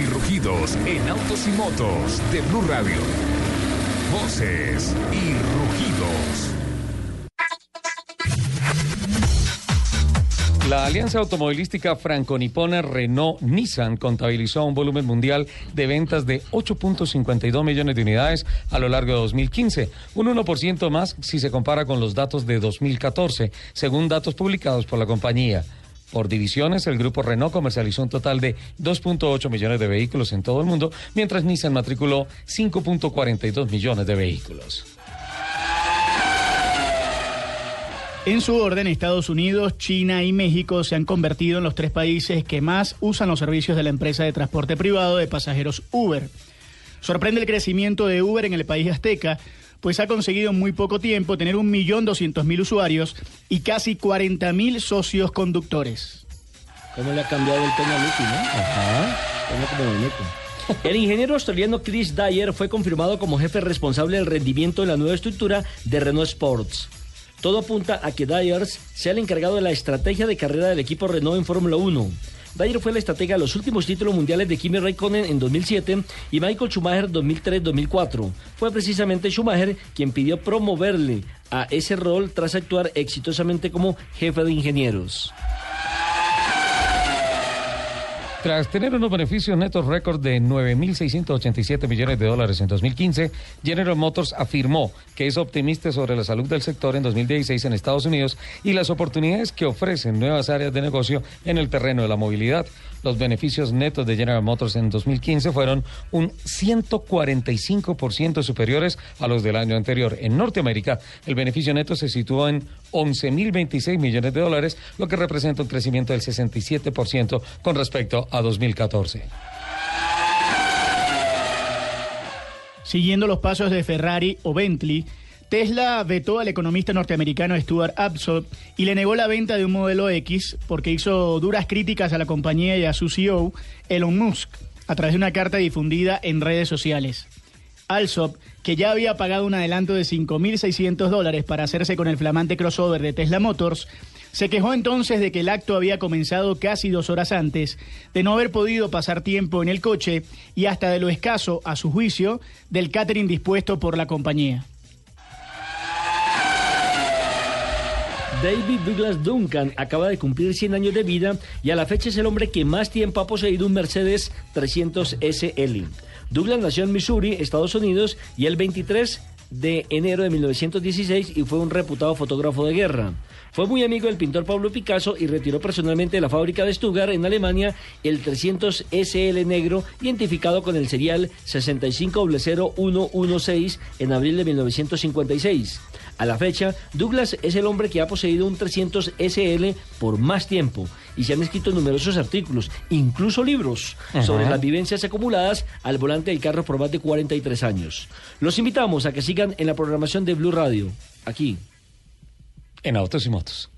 y rugidos en autos y motos de Blue Radio. Voces y rugidos. La alianza automovilística franco-nipona Renault-Nissan contabilizó un volumen mundial de ventas de 8.52 millones de unidades a lo largo de 2015, un 1% más si se compara con los datos de 2014, según datos publicados por la compañía. Por divisiones, el grupo Renault comercializó un total de 2.8 millones de vehículos en todo el mundo, mientras Nissan matriculó 5.42 millones de vehículos. En su orden, Estados Unidos, China y México se han convertido en los tres países que más usan los servicios de la empresa de transporte privado de pasajeros Uber. Sorprende el crecimiento de Uber en el país azteca, pues ha conseguido en muy poco tiempo tener 1.200.000 usuarios y casi 40.000 socios conductores. ¿Cómo le ha cambiado el Peña Lupi, no? Ajá. Como El ingeniero australiano Chris Dyer fue confirmado como jefe responsable del rendimiento de la nueva estructura de Renault Sports. Todo apunta a que Dyers sea el encargado de la estrategia de carrera del equipo Renault en Fórmula 1. Dyer fue la estratega de los últimos títulos mundiales de Kimi Raikkonen en 2007 y Michael Schumacher 2003-2004. Fue precisamente Schumacher quien pidió promoverle a ese rol tras actuar exitosamente como jefe de ingenieros. Tras tener unos beneficios netos récord de 9.687 millones de dólares en 2015, General Motors afirmó que es optimista sobre la salud del sector en 2016 en Estados Unidos y las oportunidades que ofrecen nuevas áreas de negocio en el terreno de la movilidad. Los beneficios netos de General Motors en 2015 fueron un 145% superiores a los del año anterior. En Norteamérica, el beneficio neto se situó en 11.026 millones de dólares, lo que representa un crecimiento del 67% con respecto a 2014. Siguiendo los pasos de Ferrari o Bentley, Tesla vetó al economista norteamericano Stuart Absop y le negó la venta de un modelo X porque hizo duras críticas a la compañía y a su CEO, Elon Musk, a través de una carta difundida en redes sociales. Alsop, que ya había pagado un adelanto de 5.600 dólares para hacerse con el flamante crossover de Tesla Motors, se quejó entonces de que el acto había comenzado casi dos horas antes, de no haber podido pasar tiempo en el coche y hasta de lo escaso, a su juicio, del catering dispuesto por la compañía. David Douglas Duncan acaba de cumplir 100 años de vida y a la fecha es el hombre que más tiempo ha poseído un Mercedes 300 SL. Douglas nació en Missouri, Estados Unidos, y el 23 de enero de 1916 y fue un reputado fotógrafo de guerra. Fue muy amigo del pintor Pablo Picasso y retiró personalmente de la fábrica de Stuttgart en Alemania el 300 SL negro identificado con el serial 6500116 en abril de 1956. A la fecha, Douglas es el hombre que ha poseído un 300 SL por más tiempo y se han escrito numerosos artículos, incluso libros, sobre las vivencias acumuladas al volante del carro por más de 43 años. Los invitamos a que sigan en la programación de Blue Radio, aquí. En Autos y Motos.